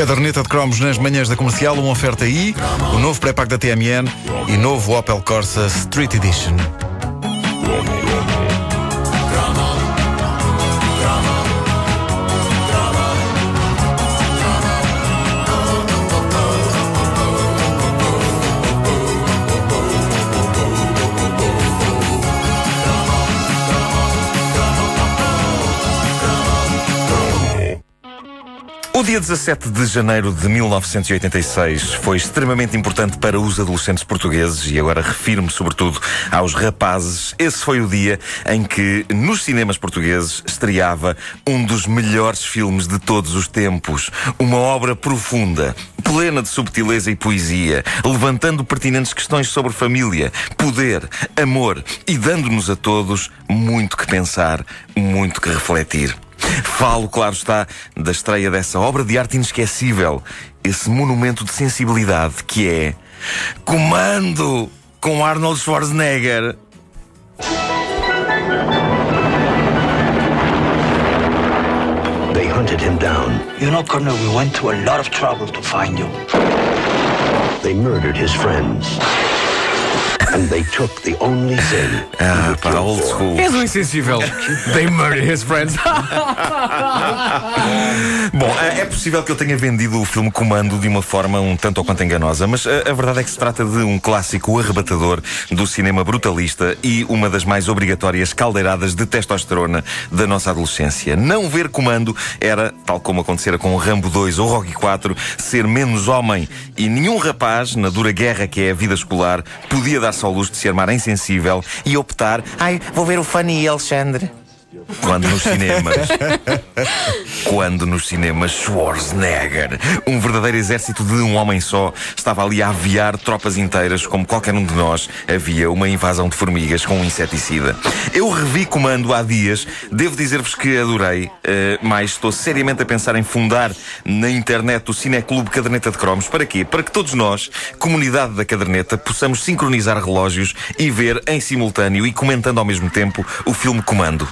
Caderneta de cromos nas manhãs da comercial, uma oferta aí, o novo pré-pago da TMN e novo Opel Corsa Street Edition. Dia 17 de janeiro de 1986 foi extremamente importante para os adolescentes portugueses e agora refiro-me sobretudo aos rapazes. Esse foi o dia em que nos cinemas portugueses estreava um dos melhores filmes de todos os tempos. Uma obra profunda, plena de subtileza e poesia, levantando pertinentes questões sobre família, poder, amor e dando-nos a todos muito que pensar, muito que refletir. Falo, claro está, da estreia dessa obra de arte inesquecível, esse monumento de sensibilidade que é Comando com Arnold Schwarzenegger. They hunted him down. You know, Colonel, we went to a lot of trouble to find you. They murdered his friends. And they took the only thing Ah, pá, old school. És um insensível. They murdered his friends. Bom, é é possível que eu tenha vendido o filme Comando de uma forma um tanto ou quanto enganosa, mas a, a verdade é que se trata de um clássico arrebatador do cinema brutalista e uma das mais obrigatórias caldeiradas de testosterona da nossa adolescência. Não ver Comando era, tal como acontecera com o Rambo 2 ou Rocky 4, ser menos homem. E nenhum rapaz, na dura guerra que é a vida escolar, podia dar-se ao luxo de se armar insensível e optar, ai, vou ver o Fanny Alexandre. Quando nos cinemas. Quando nos cinemas Schwarzenegger, um verdadeiro exército de um homem só, estava ali a aviar tropas inteiras, como qualquer um de nós, havia uma invasão de formigas com um inseticida. Eu revi comando há dias, devo dizer-vos que adorei, eh, mas estou seriamente a pensar em fundar na internet o Cineclube Caderneta de Cromos. Para quê? Para que todos nós, comunidade da caderneta, possamos sincronizar relógios e ver em simultâneo e comentando ao mesmo tempo o filme Comando.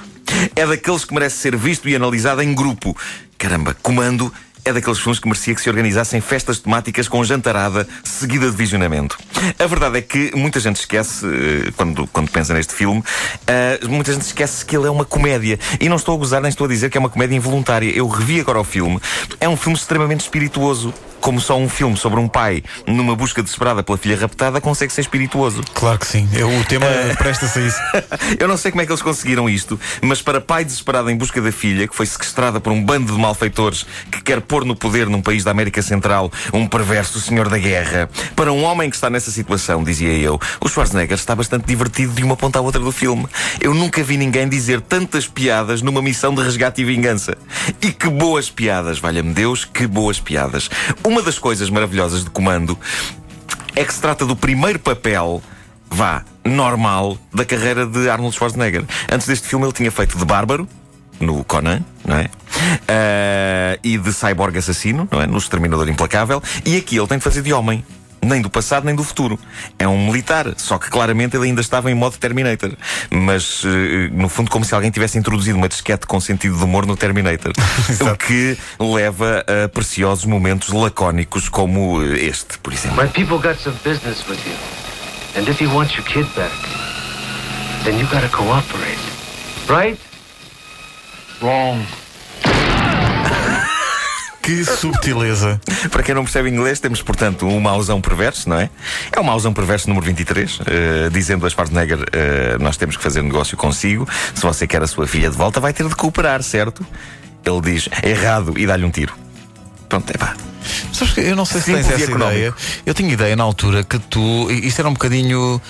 É daqueles que merece ser visto e analisado em grupo. Caramba, Comando é daqueles filmes que merecia que se organizassem festas temáticas com jantarada seguida de visionamento. A verdade é que muita gente esquece, eh, quando, quando pensa neste filme, eh, muita gente esquece que ele é uma comédia. E não estou a gozar nem estou a dizer que é uma comédia involuntária. Eu revi agora o filme. É um filme extremamente espirituoso. Como só um filme sobre um pai numa busca desesperada pela filha raptada consegue ser espirituoso. Claro que sim, Eu- o tema presta-se a isso. Eu não sei como é que eles conseguiram isto, mas para pai desesperado em busca da filha, que foi sequestrada por um bando de malfeitores que quer pôr no poder num país da América Central um perverso senhor da guerra, para um homem que está nessa situação, dizia eu, o Schwarzenegger está bastante divertido de uma ponta à outra do filme. Eu nunca vi ninguém dizer tantas piadas numa missão de resgate e vingança. E que boas piadas, valha-me Deus, que boas piadas. Uma das coisas maravilhosas de comando é que se trata do primeiro papel, vá, normal, da carreira de Arnold Schwarzenegger. Antes deste filme ele tinha feito de Bárbaro, no Conan, não é? Ah, e de Cyborg Assassino, não é? No Exterminador Implacável. E aqui ele tem de fazer de homem. Nem do passado, nem do futuro. É um militar, só que claramente ele ainda estava em modo Terminator. Mas, eh, no fundo, como se alguém tivesse introduzido uma disquete com sentido de humor no Terminator. o que leva a preciosos momentos lacónicos como eh, este, por exemplo. My people got some business with you. And if you want your kid back, then you gotta cooperate. Right? Wrong. Que subtileza. Para quem não percebe inglês, temos, portanto, um mauzão perverso, não é? É o mauzão perverso número 23, eh, dizendo a Schwarzenegger, eh, nós temos que fazer negócio consigo. Se você quer a sua filha de volta, vai ter de cooperar, certo? Ele diz, errado, e dá-lhe um tiro. Pronto, é pá. Sabes que eu não sei se Simples tens essa económico. ideia. Eu tinha ideia na altura que tu. Isso era um bocadinho.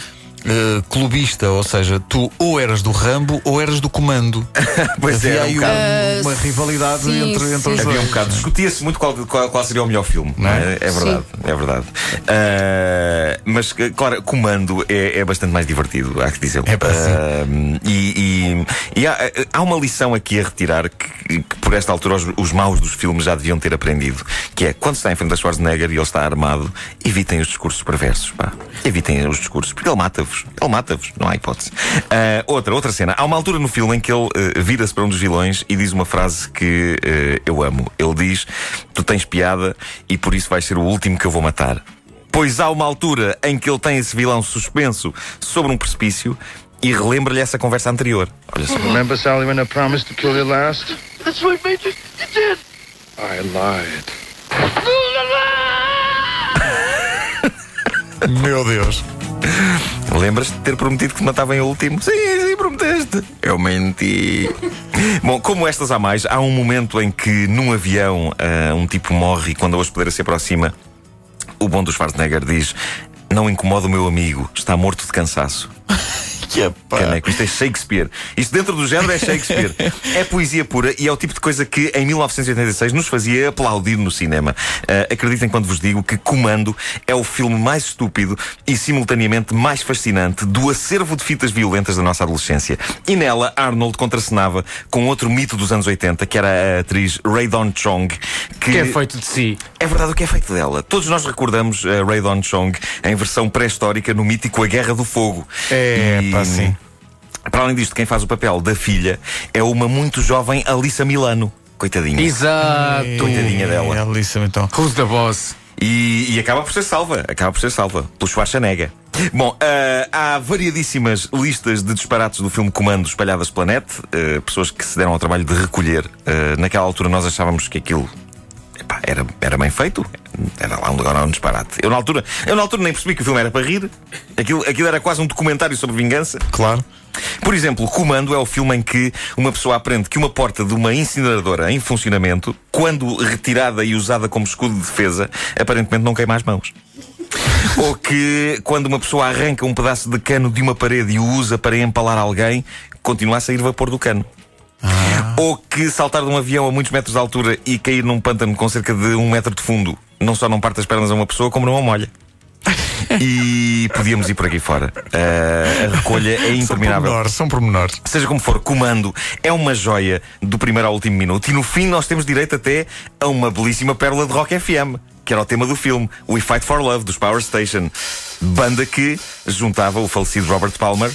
Eh, clubista, ou seja, tu ou eras do Rambo ou eras do Comando. Pois Havia é, aí um uma, bocado. uma rivalidade sim, entre, entre sim. os Havia um dois. bocado. Discutia-se muito qual, qual, qual seria o melhor filme. Não é? É verdade, é verdade. Ah, mas, claro, Comando é, é bastante mais divertido, há que dizer. É pá, sim. e e, e há, há uma lição aqui a retirar que, que por esta altura os, os maus dos filmes já deviam ter aprendido, que é quando se está em frente a Schwarzenegger e ele está armado, evitem os discursos perversos, pá. Evitem os discursos, porque ele mata-vos. Mata-vos. Ele mata-vos, não há hipótese. Ah, outra, outra cena. Há uma altura no filme em que ele eh, vira-se para um dos vilões e diz uma frase que eh, eu amo. Ele diz: Tu tens piada e por isso vais ser o último que eu vou matar. Pois há uma altura em que ele tem esse vilão suspenso sobre um precipício e relembra-lhe essa conversa anterior. Olha só. Remember, Sally, when I promised to kill you last? That's right, Major. You did. I lied. Meu Deus. Lembras-te de ter prometido que te matava em último? Sim, sim, prometeste. Eu menti. Bom, como estas há mais, há um momento em que num avião ah, um tipo morre e quando a hospedeira se aproxima, o bom do Schwarzenegger diz: Não incomoda o meu amigo, está morto de cansaço. Que é pá. Caneco, isto é Shakespeare. Isto dentro do género é Shakespeare. É poesia pura e é o tipo de coisa que em 1986 nos fazia aplaudir no cinema. Ah, acreditem quando vos digo que Comando é o filme mais estúpido e simultaneamente mais fascinante do acervo de fitas violentas da nossa adolescência. E nela, Arnold contracenava com outro mito dos anos 80, que era a atriz Ray Dawn Chong, que, Que é feito de si. é verdade o que é feito dela. Todos nós recordamos a Ray Dawn Chong em versão pré-histórica no mítico A Guerra do Fogo. É, E- pá, sim. Para além disto, quem faz o papel da filha é uma muito jovem Alissa Milano. Coitadinha. Exato. Coitadinha dela. É Alissa, então. Who's the boss? E, e acaba por ser salva, acaba por ser salva, pelo Schwarzenegger. Bom, ah, há variadíssimas listas de disparates do filme Comando espalhadas pela net, ah, pessoas que se deram ao trabalho de recolher. Ah, naquela altura nós achávamos que aquilo epá, era, era bem feito, era lá um lugar um disparate. Eu na, altura, eu na altura nem percebi que o filme era para rir, aquilo, aquilo era quase um documentário sobre vingança. Claro. Por exemplo, Comando é o filme em que uma pessoa aprende que uma porta de uma incineradora em funcionamento, quando retirada e usada como escudo de defesa, aparentemente não queima as mãos. Ou que quando uma pessoa arranca um pedaço de cano de uma parede e o usa para empalar alguém, continua a sair vapor do cano. Ou que saltar de um avião a muitos metros de altura e cair num pântano com cerca de um metro de fundo não só não parte as pernas a uma pessoa, como não a molha. E podíamos ir por aqui fora. Ah, a recolha é São interminável. pormenores, são pormenores. Seja como for, comando é uma joia do primeiro ao último minuto e no fim nós temos direito até a uma belíssima pérola de rock FM, que era o tema do filme, We Fight for Love, dos Power Station. Banda que juntava o falecido Robert Palmer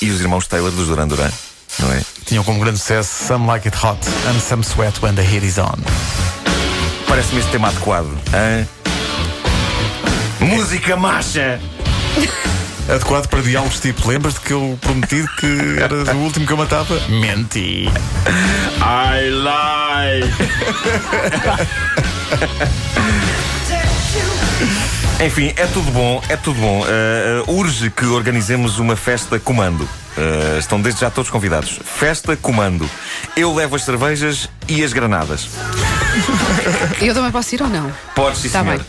e os irmãos Taylor dos Duran Duran. Não é? Tinham como grande sucesso Some Like It Hot and Some Sweat When the Heat Is On. Parece-me este tema adequado. hã? Música marcha! Adequado para diálogos tipo: lembras-te que eu prometi que eras o último que eu matava? Menti. I lie! Enfim, é tudo bom, é tudo bom. Uh, uh, urge que organizemos uma festa comando. Uh, estão desde já todos convidados. Festa comando. Eu levo as cervejas e as granadas. Eu também posso ir ou não? Podes, sim, Tá senhor. bem.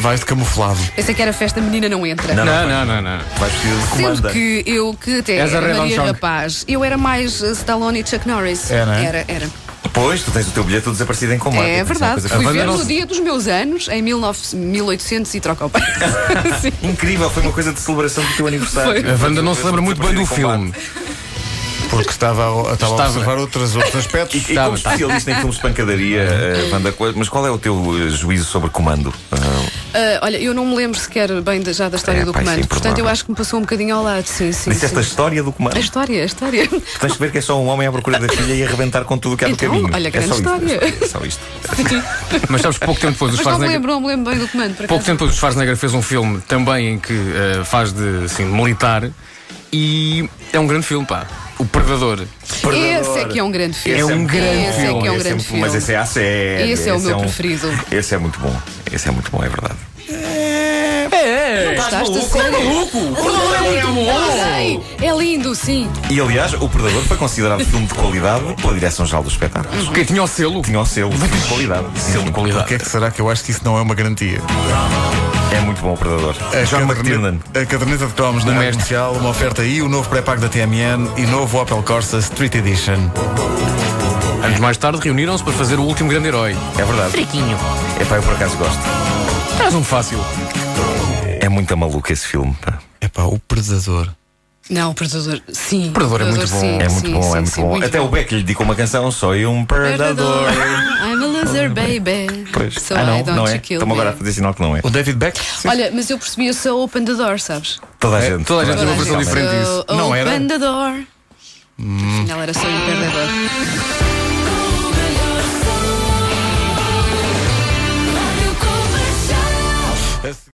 Vais de camuflado. Pensei que era festa menina não entra. Não, Não, não, não, não, não. Vais vestido de Sendo comanda. que eu, que até És a era Maria. Rapaz, eu era mais Stallone e Chuck Norris. É, não é? Era, era. Pois, tu tens o teu bilhete desaparecido em comando. É uma verdade. coisa Fui ver no dia dos meus anos, em 19, 1800 e troca o. Incrível, foi uma coisa de celebração do teu aniversário. Foi. A Wanda não se lembra muito bem do filme. Porque estava, a- estava, a observar outros, outros E, aspectos. e como especialista em filmes de pancadaria, qual- mas qual é o teu eh, juízo sobre comando? Ah, olha, eu não me lembro sequer bem da- já da história É, do isso é comando. Portanto, eu acho que me passou um bocadinho ao lado. Sim, sim. disseste sim. a história do comando. A história, a história. Tu tens que ver que é só um homem à procura da filha e arrebentar com tudo o que há no Então, caminho. olha, é grande só isto, história. É só isto. Mas sabes, pouco tempo depois, o Mas não me Schwarzenegger. lembro, não me lembro bem do comando. Por Pouco tempo depois, o Schwarzenegger fez um filme também em que eh, faz de assim, militar e é um grande filme, pá. O Predador. Esse é que é um grande filme. É um grande Esse é filme. que é um grande muito- filme. Mas esse é a sério. Esse é o meu um- preferido. Esse é muito bom. Esse é muito bom, é verdade. Gostaste a sério? Sei, É lindo, sim. E aliás, o Predador foi considerado filme de qualidade pela Direção-Geral dos Espetáculos. Quem tinha o selo? Tinha o selo de filme de qualidade. Selo de O qualidade. que é que será que eu acho que isso não é uma garantia? É muito bom o Predador. A John McTiernan. A caderneta de cromos na O rádio comercial, uma oferta aí, o novo pré-pago da TMN e novo Opel Corsa Street Edition. Anos mais tarde reuniram-se para fazer o último grande herói. É verdade. Friquinho. É pá, eu por acaso gosto. Traz um fácil. É muito maluco esse filme. pá. É pá, o Predador. Não, o Predador, sim. Predador é muito bom. sim, É muito sim, bom, sim, é muito sim, bom. Até o Beck lhe dedicou uma canção, Sou um predador. I'm She's baby. Pois. So ah, não, I don't não é. Estamos agora a fazer sinal que não é. O David Beck? Sim. Olha, mas eu percebi, eu sou open the door, sabes? Toda a é, gente. Toda a gente tem uma versão diferente disso. So não era? Open the door. Hum. Afinal era só um perdedor.